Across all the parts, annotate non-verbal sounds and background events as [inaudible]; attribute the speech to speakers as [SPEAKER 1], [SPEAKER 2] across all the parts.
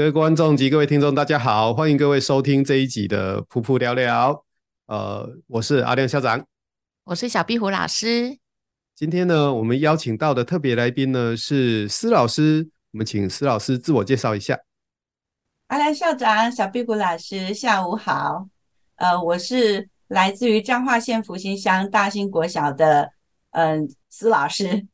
[SPEAKER 1] 各位观众及各位听众，大家好，欢迎各位收听这一集的噗噗聊聊。呃，我是阿亮校长，
[SPEAKER 2] 我是小壁虎老师。
[SPEAKER 1] 今天呢，我们邀请到的特别来宾呢是施老师，我们请施老师自我介绍一下。
[SPEAKER 3] 阿亮校长、小壁虎老师，下午好。呃，我是来自于彰化县福兴乡大兴国小的嗯、呃、施老师。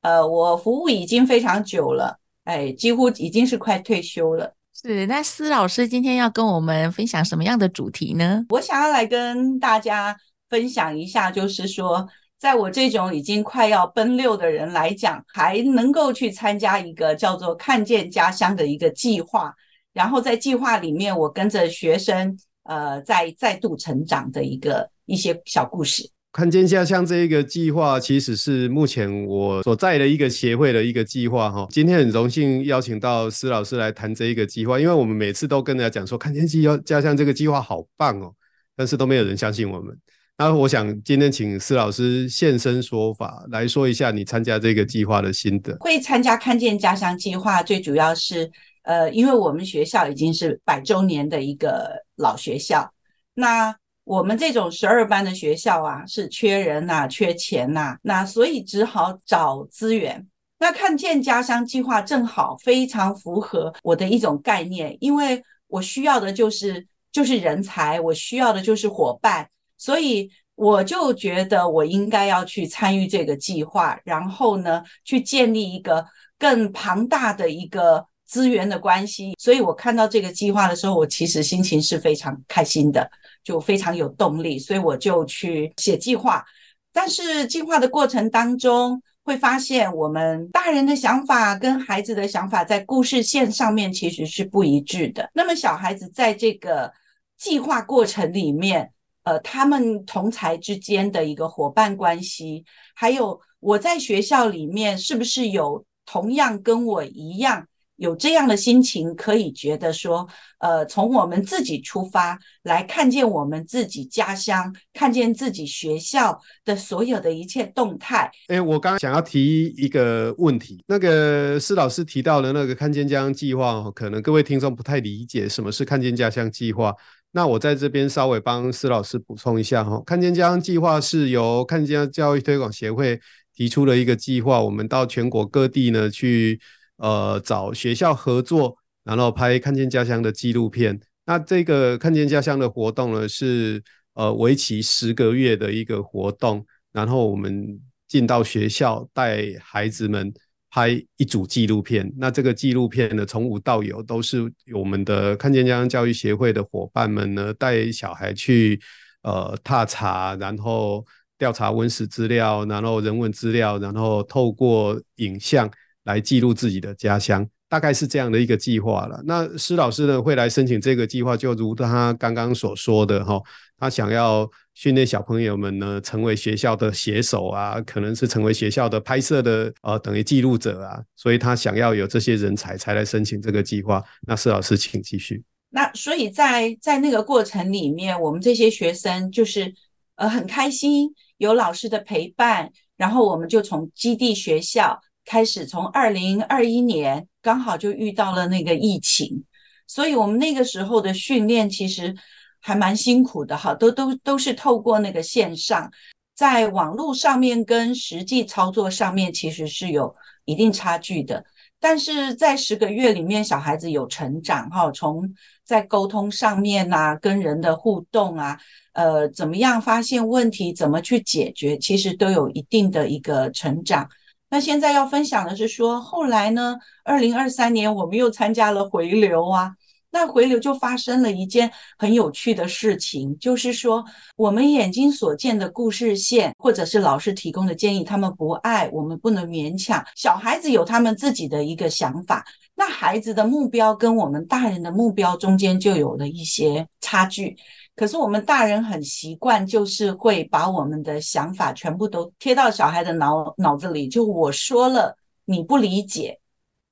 [SPEAKER 3] 呃，我服务已经非常久了。哎，几乎已经是快退休了。
[SPEAKER 2] 是，那施老师今天要跟我们分享什么样的主题呢？
[SPEAKER 3] 我想要来跟大家分享一下，就是说，在我这种已经快要奔六的人来讲，还能够去参加一个叫做“看见家乡”的一个计划，然后在计划里面，我跟着学生，呃，再再度成长的一个一些小故事。
[SPEAKER 1] 看见家乡这一个计划，其实是目前我所在的一个协会的一个计划哈。今天很荣幸邀请到施老师来谈这一个计划，因为我们每次都跟人家讲说，看见家乡这个计划好棒哦，但是都没有人相信我们。那我想今天请施老师现身说法，来说一下你参加这个计划的心得。
[SPEAKER 3] 会参加看见家乡计划，最主要是呃，因为我们学校已经是百周年的一个老学校，那。我们这种十二班的学校啊，是缺人呐、缺钱呐、那所以只好找资源。那看见家乡计划正好非常符合我的一种概念，因为我需要的就是就是人才，我需要的就是伙伴，所以我就觉得我应该要去参与这个计划，然后呢，去建立一个更庞大的一个资源的关系。所以我看到这个计划的时候，我其实心情是非常开心的。就非常有动力，所以我就去写计划。但是计划的过程当中，会发现我们大人的想法跟孩子的想法在故事线上面其实是不一致的。那么小孩子在这个计划过程里面，呃，他们同才之间的一个伙伴关系，还有我在学校里面是不是有同样跟我一样，有这样的心情，可以觉得说，呃，从我们自己出发来看见我们自己家乡，看见自己学校的所有的一切动态。
[SPEAKER 1] 哎，我刚刚想要提一个问题，那个施老师提到的那个看见家乡计划，可能各位听众不太理解什么是看见家乡计划。那我在这边稍微帮施老师补充一下哈，看见家乡计划是由看见教育推广协会提出了一个计划，我们到全国各地呢去。呃，找学校合作，然后拍看见家乡的纪录片。那这个看见家乡的活动呢，是呃为期十个月的一个活动。然后我们进到学校，带孩子们拍一组纪录片。那这个纪录片呢，从无到有，都是我们的看见家乡教育协会的伙伴们呢，带小孩去呃踏查，然后调查文史资料，然后人文资料，然后透过影像。来记录自己的家乡，大概是这样的一个计划了。那施老师呢，会来申请这个计划，就如他刚刚所说的哈，他想要训练小朋友们呢，成为学校的写手啊，可能是成为学校的拍摄的呃等于记录者啊，所以他想要有这些人才才来申请这个计划。那施老师，请继续。
[SPEAKER 3] 那所以在在那个过程里面，我们这些学生就是呃很开心，有老师的陪伴，然后我们就从基地学校。开始从二零二一年刚好就遇到了那个疫情，所以我们那个时候的训练其实还蛮辛苦的哈，都都都是透过那个线上，在网络上面跟实际操作上面其实是有一定差距的，但是在十个月里面，小孩子有成长哈，从在沟通上面呐，跟人的互动啊，呃，怎么样发现问题，怎么去解决，其实都有一定的一个成长。那现在要分享的是说，后来呢，二零二三年我们又参加了回流啊。那回流就发生了一件很有趣的事情，就是说我们眼睛所见的故事线，或者是老师提供的建议，他们不爱，我们不能勉强。小孩子有他们自己的一个想法，那孩子的目标跟我们大人的目标中间就有了一些差距。可是我们大人很习惯，就是会把我们的想法全部都贴到小孩的脑脑子里，就我说了你不理解，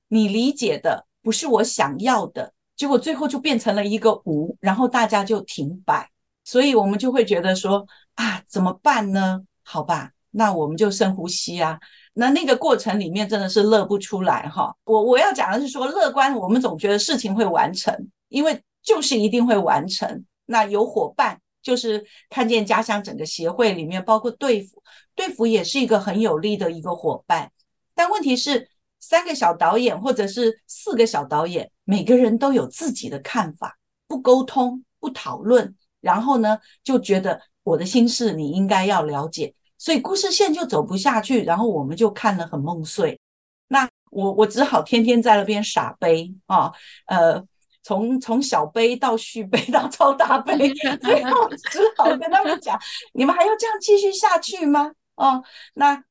[SPEAKER 3] 你理解的不是我想要的。结果最后就变成了一个无，然后大家就停摆，所以我们就会觉得说啊，怎么办呢？好吧，那我们就深呼吸啊。那那个过程里面真的是乐不出来哈。我我要讲的是说，乐观，我们总觉得事情会完成，因为就是一定会完成。那有伙伴，就是看见家乡整个协会里面，包括队辅，队辅也是一个很有力的一个伙伴。但问题是，三个小导演或者是四个小导演。每个人都有自己的看法，不沟通，不讨论，然后呢，就觉得我的心事你应该要了解，所以故事线就走不下去，然后我们就看了很梦碎。那我我只好天天在那边傻悲啊，呃，从从小杯到续杯 [laughs] 到超大杯，最后只好跟他们讲：你们还要这样继续下去吗？哦，那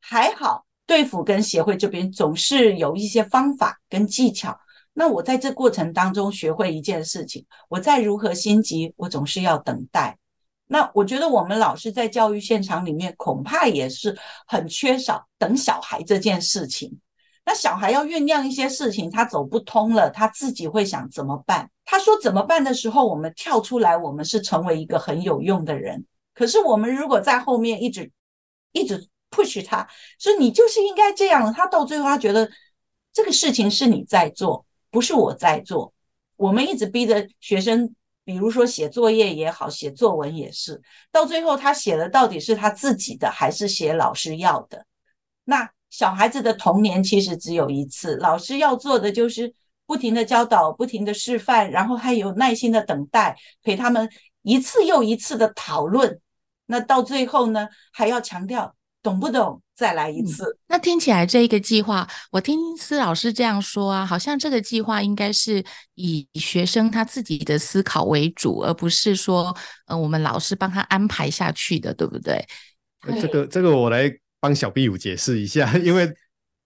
[SPEAKER 3] 还好，队辅跟协会这边总是有一些方法跟技巧。那我在这过程当中学会一件事情，我再如何心急，我总是要等待。那我觉得我们老师在教育现场里面，恐怕也是很缺少等小孩这件事情。那小孩要酝酿一些事情，他走不通了，他自己会想怎么办？他说怎么办的时候，我们跳出来，我们是成为一个很有用的人。可是我们如果在后面一直一直 push 他，说你就是应该这样，他到最后他觉得这个事情是你在做。不是我在做，我们一直逼着学生，比如说写作业也好，写作文也是，到最后他写的到底是他自己的，还是写老师要的？那小孩子的童年其实只有一次，老师要做的就是不停的教导，不停的示范，然后还有耐心的等待，陪他们一次又一次的讨论。那到最后呢，还要强调。懂不懂？再来一次。嗯，
[SPEAKER 2] 那听起来这一个计划，我听思老师这样说啊，好像这个计划应该是以学生他自己的思考为主，而不是说，呃，我们老师帮他安排下去的，对不对？
[SPEAKER 1] 这个这个我来帮小壁虎解释一下，[laughs] 因为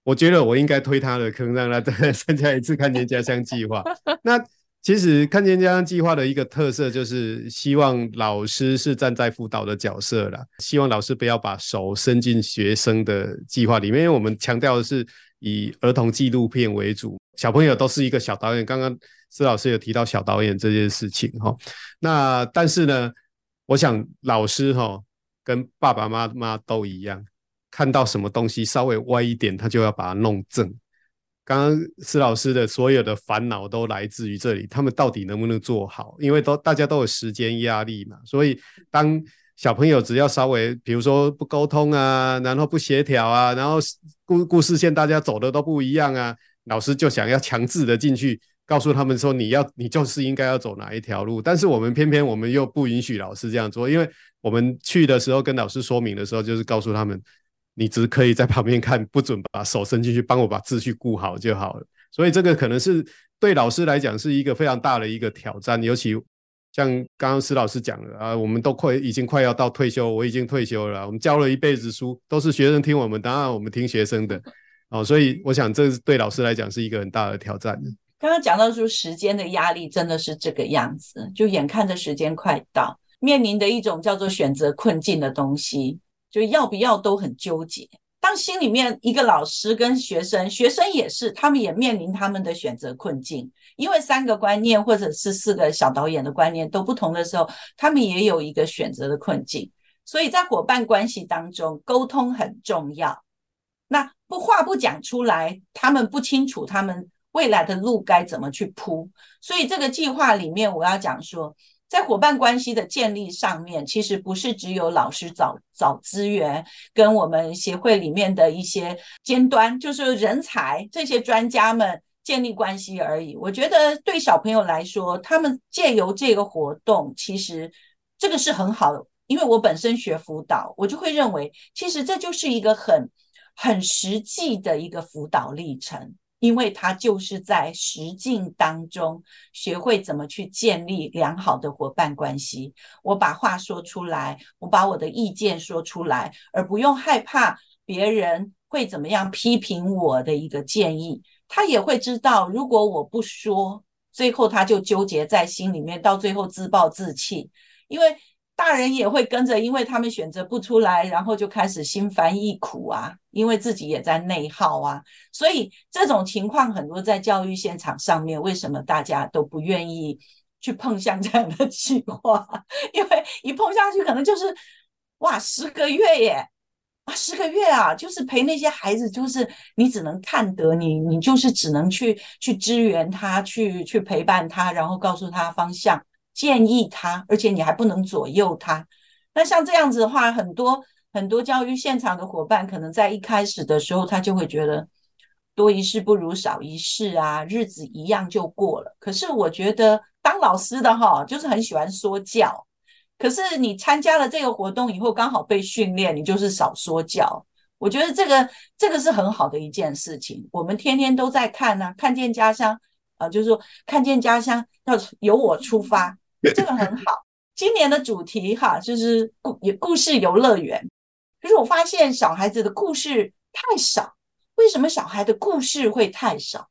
[SPEAKER 1] 我觉得我应该推他的坑，让他再参加一次看见家乡计划。[laughs] 那。其实看见家乡计划的一个特色就是希望老师是站在辅导的角色啦，希望老师不要把手伸进学生的计划里面，因为我们强调的是以儿童纪录片为主，小朋友都是一个小导演。刚刚施老师有提到小导演这件事情哈，那但是呢，我想老师哈跟爸爸妈妈都一样，看到什么东西稍微歪一点，他就要把它弄正。刚刚施老师的所有的烦恼都来自于这里，他们到底能不能做好？因为都大家都有时间压力嘛，所以当小朋友只要稍微，比如说不沟通啊，然后不协调啊，然后故故事线大家走的都不一样啊，老师就想要强制的进去告诉他们说，你要你就是应该要走哪一条路，但是我们偏偏我们又不允许老师这样做，因为我们去的时候跟老师说明的时候，就是告诉他们。你只可以在旁边看，不准把手伸进去帮我把秩序顾好就好了。所以这个可能是对老师来讲是一个非常大的一个挑战，尤其像刚刚施老师讲的啊，我们都快已经快要到退休，我已经退休了，我们教了一辈子书，都是学生听我们，当然我们听学生的哦。所以我想这对老师来讲是一个很大的挑战。
[SPEAKER 3] 刚刚讲到说时间的压力真的是这个样子，就眼看着时间快到，面临的一种叫做选择困境的东西。就要不要都很纠结。当心里面一个老师跟学生，学生也是，他们也面临他们的选择困境。因为三个观念或者是四个小导演的观念都不同的时候，他们也有一个选择的困境。所以在伙伴关系当中，沟通很重要。那不话不讲出来，他们不清楚他们未来的路该怎么去铺。所以这个计划里面，我要讲说。在伙伴关系的建立上面，其实不是只有老师找找资源，跟我们协会里面的一些尖端，就是人才这些专家们建立关系而已。我觉得对小朋友来说，他们借由这个活动，其实这个是很好的，因为我本身学辅导，我就会认为，其实这就是一个很很实际的一个辅导历程。因为他就是在实境当中学会怎么去建立良好的伙伴关系。我把话说出来，我把我的意见说出来，而不用害怕别人会怎么样批评我的一个建议。他也会知道，如果我不说，最后他就纠结在心里面，到最后自暴自弃，因为。大人也会跟着，因为他们选择不出来，然后就开始心烦意苦啊，因为自己也在内耗啊，所以这种情况很多在教育现场上面，为什么大家都不愿意去碰像这样的计划？[laughs] 因为一碰下去，可能就是哇，十个月耶，啊，十个月啊，就是陪那些孩子，就是你只能看得你，你就是只能去去支援他，去去陪伴他，然后告诉他方向。建议他，而且你还不能左右他。那像这样子的话，很多很多教育现场的伙伴，可能在一开始的时候，他就会觉得多一事不如少一事啊，日子一样就过了。可是我觉得当老师的哈，就是很喜欢说教。可是你参加了这个活动以后，刚好被训练，你就是少说教。我觉得这个这个是很好的一件事情。我们天天都在看呢、啊，看见家乡啊，就是说看见家乡要由我出发。这个很好，今年的主题哈，就是故故事游乐园。可是我发现小孩子的故事太少，为什么小孩的故事会太少？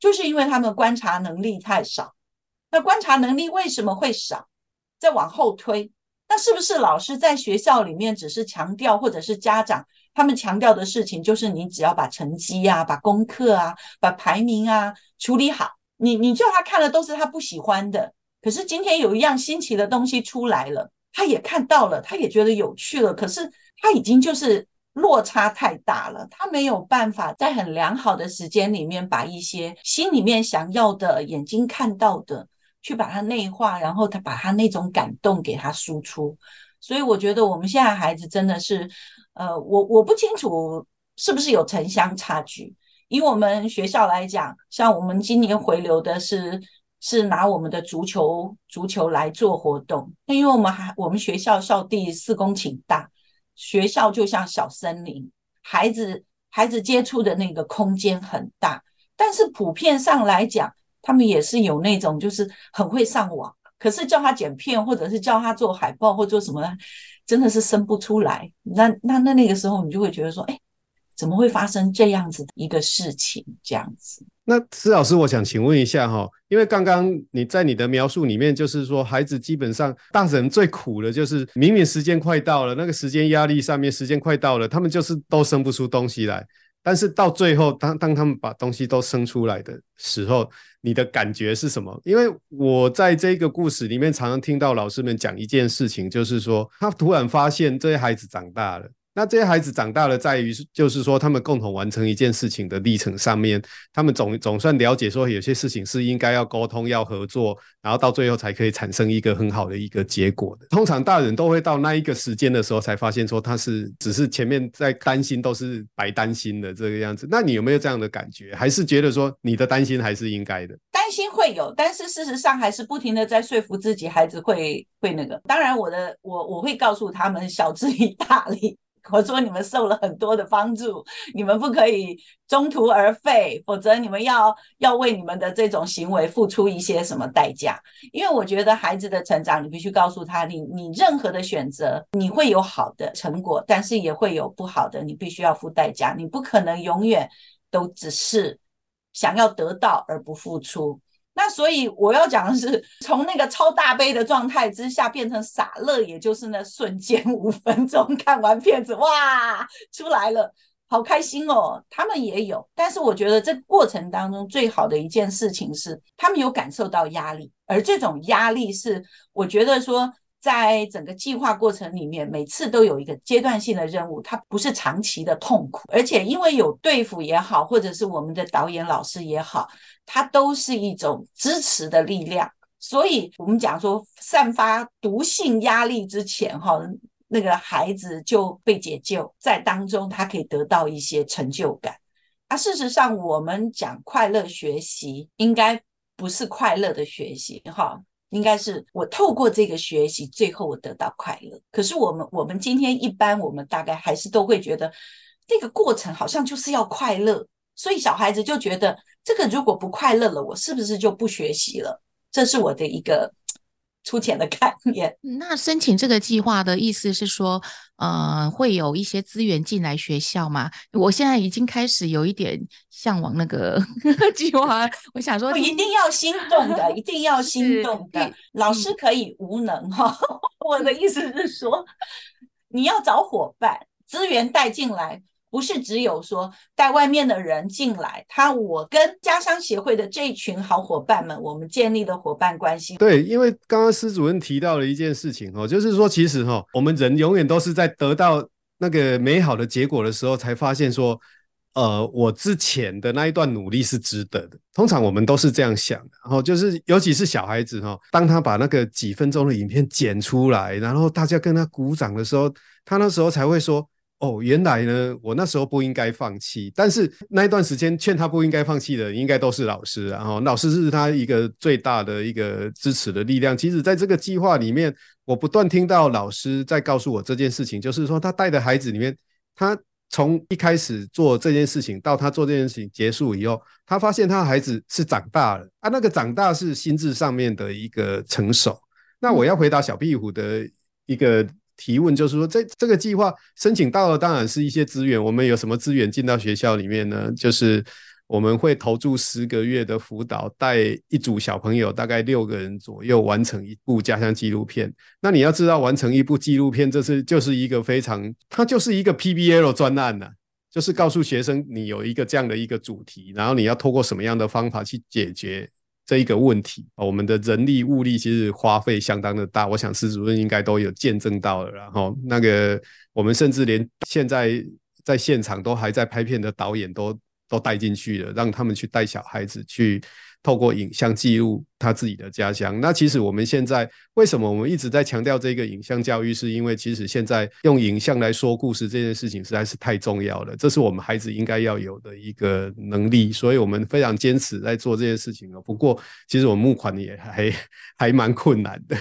[SPEAKER 3] 就是因为他们观察能力太少。那观察能力为什么会少？再往后推，那是不是老师在学校里面只是强调，或者是家长他们强调的事情，就是你只要把成绩啊、把功课啊、把排名啊处理好，你你叫他看的都是他不喜欢的。可是今天有一样新奇的东西出来了，他也看到了，他也觉得有趣了。可是他已经就是落差太大了，他没有办法在很良好的时间里面把一些心里面想要的、眼睛看到的去把它内化，然后他把他那种感动给他输出。所以我觉得我们现在孩子真的是，呃，我我不清楚是不是有城乡差距。以我们学校来讲，像我们今年回流的是。是拿我们的足球足球来做活动，那因为我们还我们学校校地四公顷大，学校就像小森林，孩子孩子接触的那个空间很大，但是普遍上来讲，他们也是有那种就是很会上网，可是叫他剪片或者是叫他做海报或做什么，真的是生不出来。那那那那个时候你就会觉得说，哎，怎么会发生这样子的一个事情？这样子。
[SPEAKER 1] 那施老师，我想请问一下哈，因为刚刚你在你的描述里面，就是说孩子基本上大人最苦的就是明明时间快到了，那个时间压力上面时间快到了，他们就是都生不出东西来。但是到最后，当当他们把东西都生出来的时候，你的感觉是什么？因为我在这个故事里面常常听到老师们讲一件事情，就是说他突然发现这些孩子长大了。那这些孩子长大了，在于就是说，他们共同完成一件事情的历程上面，他们总总算了解说，有些事情是应该要沟通、要合作，然后到最后才可以产生一个很好的一个结果的。通常大人都会到那一个时间的时候，才发现说他是只是前面在担心，都是白担心的这个样子。那你有没有这样的感觉？还是觉得说你的担心还是应该的？
[SPEAKER 3] 担心会有，但是事实上还是不停的在说服自己，孩子会会那个。当然，我的我我会告诉他们，晓之以大利。[laughs] 我说你们受了很多的帮助，你们不可以中途而废，否则你们要要为你们的这种行为付出一些什么代价。因为我觉得孩子的成长，你必须告诉他，你你任何的选择，你会有好的成果，但是也会有不好的，你必须要付代价。你不可能永远都只是想要得到而不付出。那所以我要讲的是，从那个超大杯的状态之下变成洒乐，也就是那瞬间五分钟看完片子，哇，出来了，好开心哦！他们也有，但是我觉得这过程当中最好的一件事情是，他们有感受到压力，而这种压力是我觉得说。在整个计划过程里面，每次都有一个阶段性的任务，它不是长期的痛苦，而且因为有队辅也好，或者是我们的导演老师也好，它都是一种支持的力量。所以，我们讲说，散发毒性压力之前，哈，那个孩子就被解救，在当中他可以得到一些成就感。啊，事实上，我们讲快乐学习，应该不是快乐的学习，哈。应该是我透过这个学习，最后我得到快乐。可是我们我们今天一般，我们大概还是都会觉得，这个过程好像就是要快乐，所以小孩子就觉得这个如果不快乐了，我是不是就不学习了？这是我的一个。出钱的概念。
[SPEAKER 2] 那申请这个计划的意思是说，呃，会有一些资源进来学校吗？我现在已经开始有一点向往那个 [laughs] 计划。我想说，
[SPEAKER 3] 一定要心动的，一定要心动的。老师可以无能哈。[laughs] 我的意思是说，你要找伙伴，资源带进来。不是只有说带外面的人进来，他我跟家乡协会的这一群好伙伴们，我们建立的伙伴关系。
[SPEAKER 1] 对，因为刚刚施主任提到了一件事情哦，就是说其实哈，我们人永远都是在得到那个美好的结果的时候，才发现说，呃，我之前的那一段努力是值得的。通常我们都是这样想的，然后就是尤其是小孩子哈，当他把那个几分钟的影片剪出来，然后大家跟他鼓掌的时候，他那时候才会说。哦，原来呢，我那时候不应该放弃，但是那一段时间劝他不应该放弃的，应该都是老师，然后老师是他一个最大的一个支持的力量。其实，在这个计划里面，我不断听到老师在告诉我这件事情，就是说他带的孩子里面，他从一开始做这件事情到他做这件事情结束以后，他发现他的孩子是长大了啊，那个长大是心智上面的一个成熟。那我要回答小壁虎的一个。提问就是说，这这个计划申请到的当然是一些资源。我们有什么资源进到学校里面呢？就是我们会投注十个月的辅导，带一组小朋友，大概六个人左右，完成一部家乡纪录片。那你要知道，完成一部纪录片，这是就是一个非常，它就是一个 PBL 专案呐、就是告诉学生你有一个这样的一个主题，然后你要透过什么样的方法去解决。这一个问题，我们的人力物力其实花费相当的大，我想施主任应该都有见证到了。然后那个我们甚至连现在在现场都还在拍片的导演都都带进去了，让他们去带小孩子去。透过影像记录他自己的家乡。那其实我们现在为什么我们一直在强调这个影像教育？是因为其实现在用影像来说故事这件事情实在是太重要了，这是我们孩子应该要有的一个能力。所以我们非常坚持在做这件事情。不过其实我募款也还 [laughs] 还蛮困难的。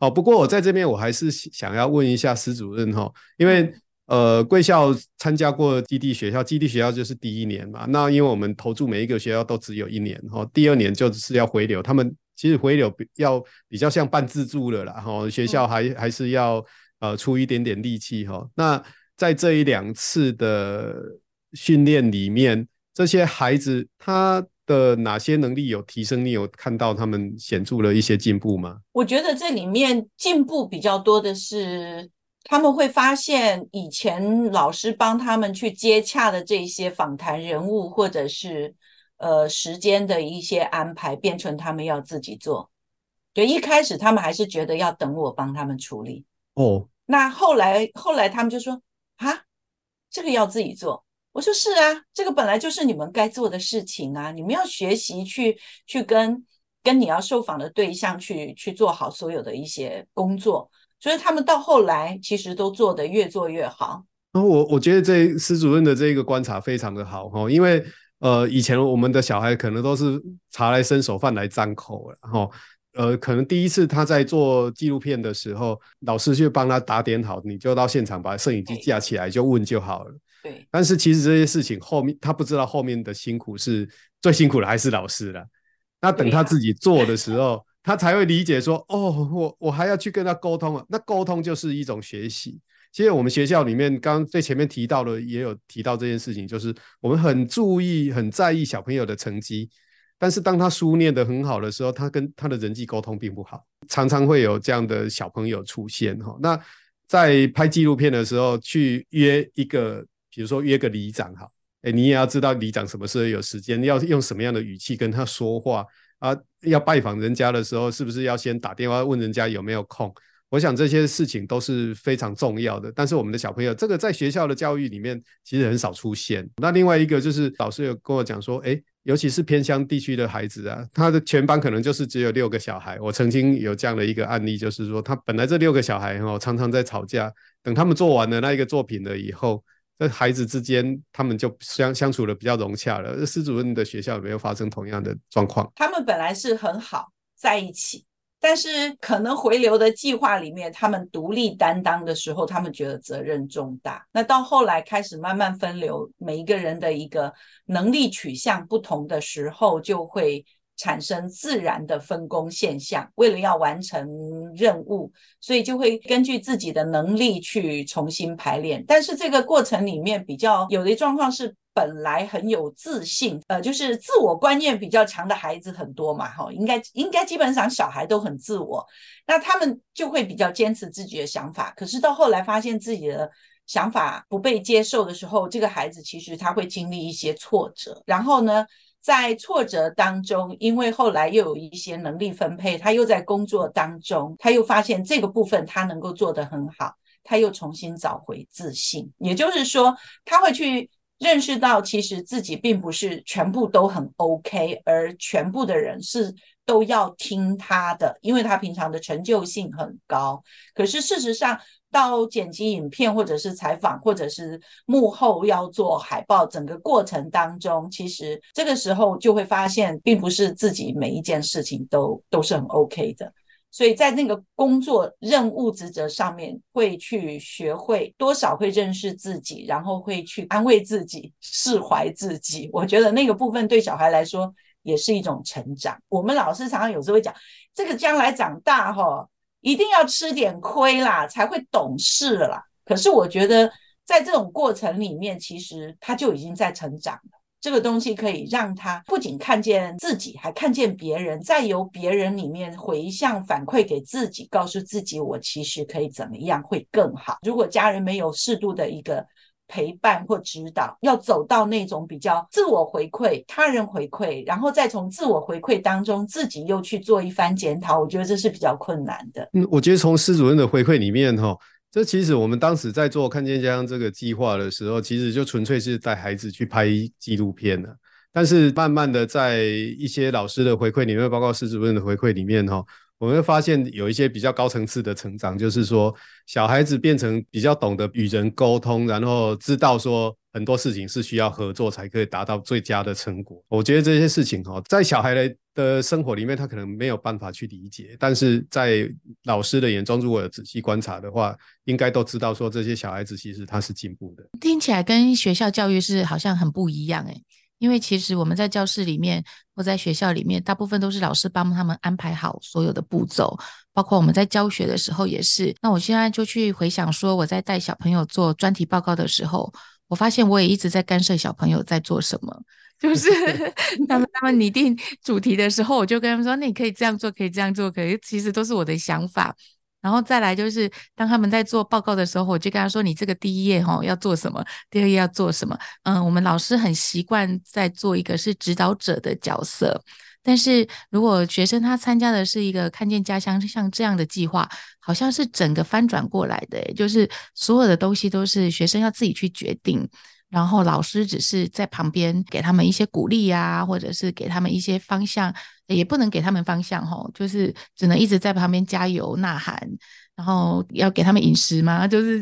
[SPEAKER 1] 哦，不过我在这边我还是想要问一下施主任哈，因为。呃，贵校参加过基地学校，基地学校就是第一年嘛。那因为我们投注每一个学校都只有一年，哈，第二年就是要回流。他们其实回流要比较像半自助了啦，哈，学校还还是要呃出一点点力气哈。那在这一两次的训练里面，这些孩子他的哪些能力有提升？你有看到他们显著的一些进步吗？
[SPEAKER 3] 我觉得这里面进步比较多的是。他们会发现，以前老师帮他们去接洽的这些访谈人物，或者是呃时间的一些安排，变成他们要自己做。就，一开始他们还是觉得要等我帮他们处理。
[SPEAKER 1] 哦，
[SPEAKER 3] 那后来后来他们就说啊，这个要自己做。我说是啊，这个本来就是你们该做的事情啊，你们要学习去去跟跟你要受访的对象去去做好所有的一些工作。所以他们到后来其实都做得越做越好。
[SPEAKER 1] 然后我我觉得这施主任的这个观察非常的好哈，因为呃以前我们的小孩可能都是茶来伸手饭来张口，然后呃可能第一次他在做纪录片的时候，老师去帮他打点好，你就到现场把摄影机架起来就问就好了。
[SPEAKER 3] 对。
[SPEAKER 1] 但是其实这些事情后面他不知道后面的辛苦是最辛苦的还是老师了。那等他自己做的时候。他才会理解说，哦，我我还要去跟他沟通啊。那沟通就是一种学习。其实我们学校里面，刚刚最前面提到的，也有提到这件事情，就是我们很注意、很在意小朋友的成绩。但是当他书念得很好的时候，他跟他的人际沟通并不好，常常会有这样的小朋友出现哈。那在拍纪录片的时候，去约一个，比如说约个里长哈，哎，你也要知道里长什么时候有时间，要用什么样的语气跟他说话。啊，要拜访人家的时候，是不是要先打电话问人家有没有空？我想这些事情都是非常重要的。但是我们的小朋友，这个在学校的教育里面其实很少出现。那另外一个就是老师有跟我讲说，诶，尤其是偏乡地区的孩子啊，他的全班可能就是只有六个小孩。我曾经有这样的一个案例，就是说他本来这六个小孩哦，常常在吵架，等他们做完了那一个作品了以后。这孩子之间，他们就相相处的比较融洽了。施主任的学校有没有发生同样的状况？
[SPEAKER 3] 他们本来是很好在一起，但是可能回流的计划里面，他们独立担当的时候，他们觉得责任重大。那到后来开始慢慢分流，每一个人的一个能力取向不同的时候，就会产生自然的分工现象。为了要完成任务，所以就会根据自己的能力去重新排练。但是这个过程里面比较有的状况是。本来很有自信，呃，就是自我观念比较强的孩子很多嘛，哈，应该应该基本上小孩都很自我，那他们就会比较坚持自己的想法。可是到后来发现自己的想法不被接受的时候，这个孩子其实他会经历一些挫折，然后呢，在挫折当中，因为后来又有一些能力分配，他又在工作当中，他又发现这个部分他能够做得很好，他又重新找回自信，也就是说他会去。认识到其实自己并不是全部都很 OK，而全部的人是都要听他的，因为他平常的成就性很高。可是事实上，到剪辑影片或者是采访，或者是幕后要做海报，整个过程当中，其实这个时候就会发现，并不是自己每一件事情都都是很 OK 的。所以在那个工作任务职责上面，会去学会多少会认识自己，然后会去安慰自己、释怀自己。我觉得那个部分对小孩来说也是一种成长。我们老师常常有时候会讲，这个将来长大哈，一定要吃点亏啦，才会懂事啦。可是我觉得在这种过程里面，其实他就已经在成长了。这个东西可以让他不仅看见自己，还看见别人，再由别人里面回向反馈给自己，告诉自己我其实可以怎么样会更好。如果家人没有适度的一个陪伴或指导，要走到那种比较自我回馈、他人回馈，然后再从自我回馈当中自己又去做一番检讨，我觉得这是比较困难的。
[SPEAKER 1] 嗯，我觉得从施主任的回馈里面，哈。这其实我们当时在做看见家乡这个计划的时候，其实就纯粹是带孩子去拍纪录片了。但是慢慢的，在一些老师的回馈里面，包括施主任的回馈里面，哈，我们会发现有一些比较高层次的成长，就是说小孩子变成比较懂得与人沟通，然后知道说。很多事情是需要合作才可以达到最佳的成果。我觉得这些事情哈，在小孩的的生活里面，他可能没有办法去理解，但是在老师的眼中，如果有仔细观察的话，应该都知道说这些小孩子其实他是进步的。
[SPEAKER 2] 听起来跟学校教育是好像很不一样诶，因为其实我们在教室里面或在学校里面，大部分都是老师帮他们安排好所有的步骤，包括我们在教学的时候也是。那我现在就去回想说，我在带小朋友做专题报告的时候。我发现我也一直在干涉小朋友在做什么，就是 [laughs] 他们他们拟定主题的时候，我就跟他们说：“那你可以这样做，可以这样做，可以。”其实都是我的想法。然后再来就是，当他们在做报告的时候，我就跟他说：“你这个第一页哈要做什么，第二页要做什么。”嗯，我们老师很习惯在做一个是指导者的角色。但是如果学生他参加的是一个看见家乡像这样的计划，好像是整个翻转过来的，就是所有的东西都是学生要自己去决定，然后老师只是在旁边给他们一些鼓励啊，或者是给他们一些方向，也不能给他们方向吼，就是只能一直在旁边加油呐喊。然后要给他们饮食吗？[laughs] 就是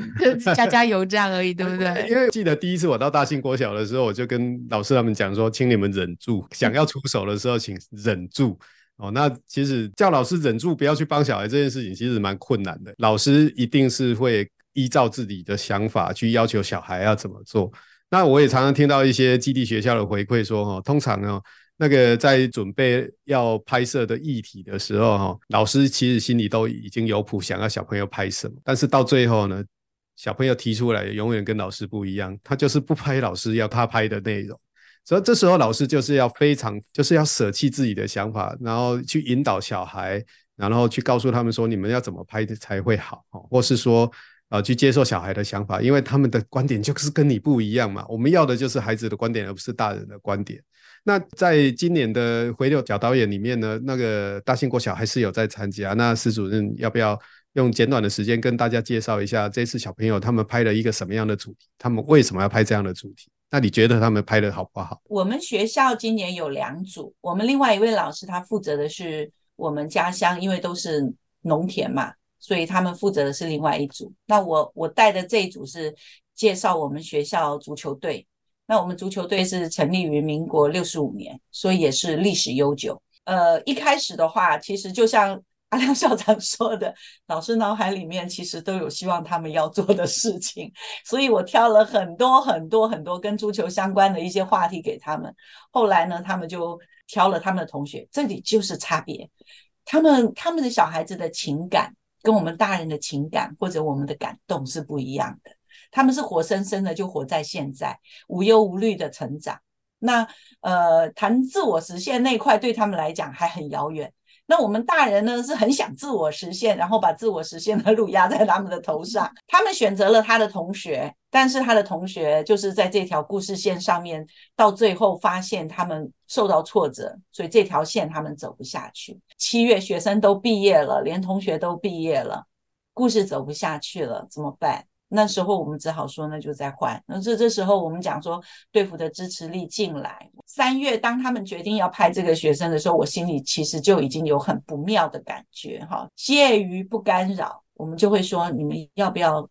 [SPEAKER 2] 加加油这样而已，对不对？
[SPEAKER 1] 因为记得第一次我到大兴国小的时候，我就跟老师他们讲说，请你们忍住，想要出手的时候请忍住哦。那其实叫老师忍住不要去帮小孩这件事情，其实蛮困难的。老师一定是会依照自己的想法去要求小孩要怎么做。那我也常常听到一些基地学校的回馈说，哈，通常呢。那个在准备要拍摄的议题的时候，哈，老师其实心里都已经有谱，想要小朋友拍什么。但是到最后呢，小朋友提出来永远跟老师不一样，他就是不拍老师要他拍的内容。所以这时候老师就是要非常，就是要舍弃自己的想法，然后去引导小孩，然后去告诉他们说，你们要怎么拍才会好，或是说，呃，去接受小孩的想法，因为他们的观点就是跟你不一样嘛。我们要的就是孩子的观点，而不是大人的观点。那在今年的回流角导演里面呢，那个大兴国小还是有在参加。那施主任要不要用简短的时间跟大家介绍一下这次小朋友他们拍了一个什么样的主题？他们为什么要拍这样的主题？那你觉得他们拍的好不好？
[SPEAKER 3] 我们学校今年有两组，我们另外一位老师他负责的是我们家乡，因为都是农田嘛，所以他们负责的是另外一组。那我我带的这一组是介绍我们学校足球队。那我们足球队是成立于民国六十五年，所以也是历史悠久。呃，一开始的话，其实就像阿亮校长 [laughs] 说的，老师脑海里面其实都有希望他们要做的事情，所以我挑了很多很多很多跟足球相关的一些话题给他们。后来呢，他们就挑了他们的同学，这里就是差别。他们他们的小孩子的情感跟我们大人的情感或者我们的感动是不一样的。他们是活生生的就活在现在，无忧无虑的成长。那呃，谈自我实现那块对他们来讲还很遥远。那我们大人呢，是很想自我实现，然后把自我实现的路压在他们的头上。他们选择了他的同学，但是他的同学就是在这条故事线上面，到最后发现他们受到挫折，所以这条线他们走不下去。七月学生都毕业了，连同学都毕业了，故事走不下去了，怎么办？那时候我们只好说，那就再换。那这这时候我们讲说，对付的支持力进来。三月当他们决定要派这个学生的时候，我心里其实就已经有很不妙的感觉哈。介于不干扰，我们就会说，你们要不要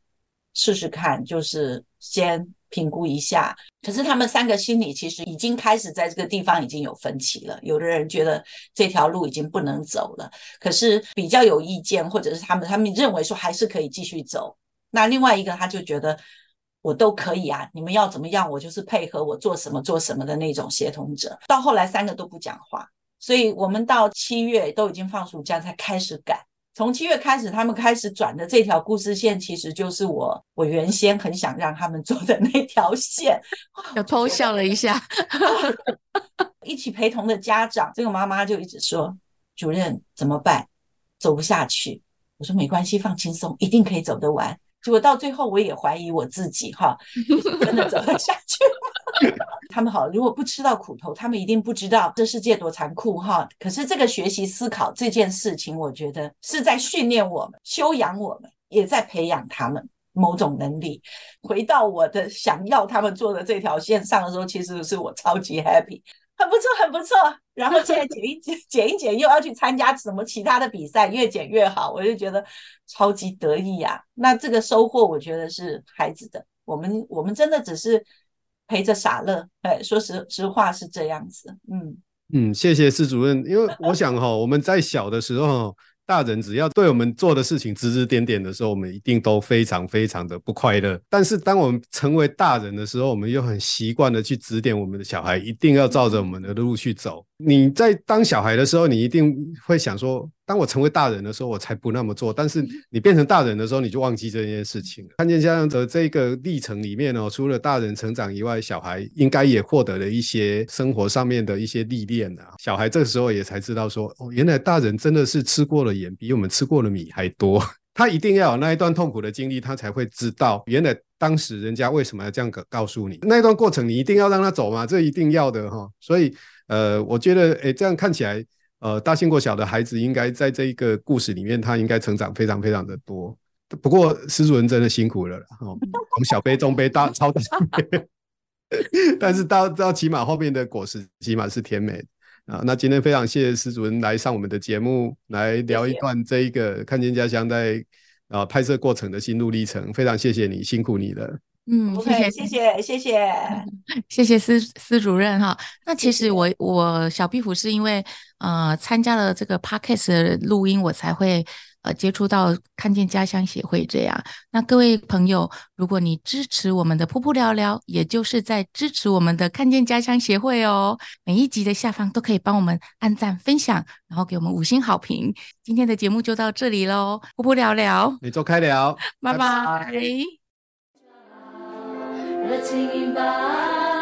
[SPEAKER 3] 试试看？就是先评估一下。可是他们三个心里其实已经开始在这个地方已经有分歧了。有的人觉得这条路已经不能走了，可是比较有意见，或者是他们他们认为说还是可以继续走。那另外一个他就觉得我都可以啊，你们要怎么样，我就是配合我做什么做什么的那种协同者。到后来三个都不讲话，所以我们到七月都已经放暑假才开始改。从七月开始，他们开始转的这条故事线，其实就是我我原先很想让他们做的那条线。
[SPEAKER 2] 又偷笑了一下，[laughs]
[SPEAKER 3] 一起陪同的家长，这个妈妈就一直说：“主任怎么办？走不下去。”我说：“没关系，放轻松，一定可以走得完。”结果到最后，我也怀疑我自己，哈，[laughs] 真的走得下去。[laughs] 他们好，如果不吃到苦头，他们一定不知道这世界多残酷，哈。可是这个学习思考这件事情，我觉得是在训练我们、修养我们，也在培养他们某种能力。回到我的想要他们做的这条线上的时候，其实是我超级 happy。很不错，很不错。然后现在减一减，[laughs] 减一减，又要去参加什么其他的比赛，越减越好，我就觉得超级得意呀、啊。那这个收获，我觉得是孩子的。我们我们真的只是陪着傻乐。哎，说实实话是这样子。嗯
[SPEAKER 1] 嗯，谢谢施主任。因为我想哈，我们在小的时候。大人只要对我们做的事情指指点点的时候，我们一定都非常非常的不快乐。但是当我们成为大人的时候，我们又很习惯的去指点我们的小孩，一定要照着我们的路去走。你在当小孩的时候，你一定会想说，当我成为大人的时候，我才不那么做。但是你变成大人的时候，你就忘记这件事情了。看见家长的这个历程里面哦，除了大人成长以外，小孩应该也获得了一些生活上面的一些历练啊。小孩这个时候也才知道说，哦，原来大人真的是吃过了盐，比我们吃过了米还多。[laughs] 他一定要有那一段痛苦的经历，他才会知道原来当时人家为什么要这样告诉你。那一段过程你一定要让他走嘛，这一定要的哈。所以呃，我觉得诶，这样看起来。呃，大兴国小的孩子应该在这一个故事里面，他应该成长非常非常的多。不过施主任真的辛苦了，哦，[laughs] 从小杯、中杯、大超大杯，[laughs] 但是到到起码后面的果实起码是甜美啊。那今天非常谢谢施主任来上我们的节目，来聊一段这一个看见家乡在啊拍摄过程的心路历程。非常谢谢你，辛苦你了。
[SPEAKER 2] 嗯，谢谢，谢谢，谢谢，谢谢司司主任哈。那其实我我小壁虎是因为呃参加了这个 Podcast 的录音，我才会呃接触到看见家乡协会这样。那各位朋友，如果你支持我们的噗噗聊聊，也就是在支持我们的看见家乡协会哦。每一集的下方都可以帮我们按赞、分享，然后给我们五星好评。今天的节目就到这里喽，噗噗聊聊，
[SPEAKER 1] 每周开聊，
[SPEAKER 2] 拜拜。热情引爆。